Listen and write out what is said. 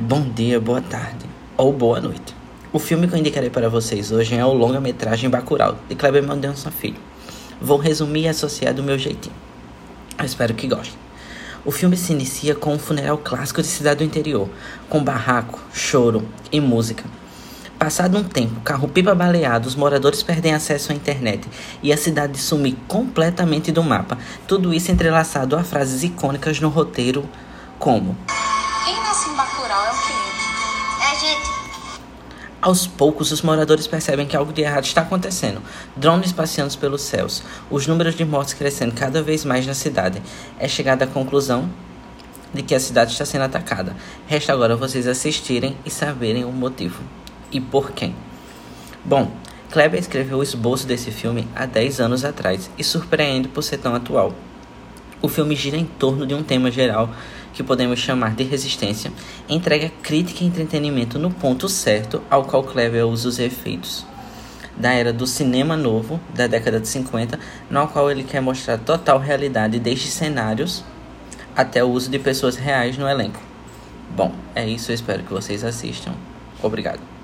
Bom dia, boa tarde ou boa noite. O filme que eu indicarei para vocês hoje é o longa-metragem Bacurau, de Kleber Mendonça Filho. Vou resumir e associar do meu jeitinho. Eu espero que gostem. O filme se inicia com um funeral clássico de cidade do interior, com barraco, choro e música. Passado um tempo, carro-pipa baleado, os moradores perdem acesso à internet e a cidade some completamente do mapa. Tudo isso entrelaçado a frases icônicas no roteiro como Aos poucos, os moradores percebem que algo de errado está acontecendo. Drones passeando pelos céus, os números de mortes crescendo cada vez mais na cidade. É chegada à conclusão de que a cidade está sendo atacada. Resta agora vocês assistirem e saberem o motivo e por quem. Bom, Kleber escreveu o esboço desse filme há 10 anos atrás e surpreende por ser tão atual. O filme gira em torno de um tema geral que podemos chamar de resistência, entrega crítica e entretenimento no ponto certo ao qual Kleber usa os efeitos da era do cinema novo, da década de 50, no qual ele quer mostrar total realidade desde cenários até o uso de pessoas reais no elenco. Bom, é isso, eu espero que vocês assistam. Obrigado.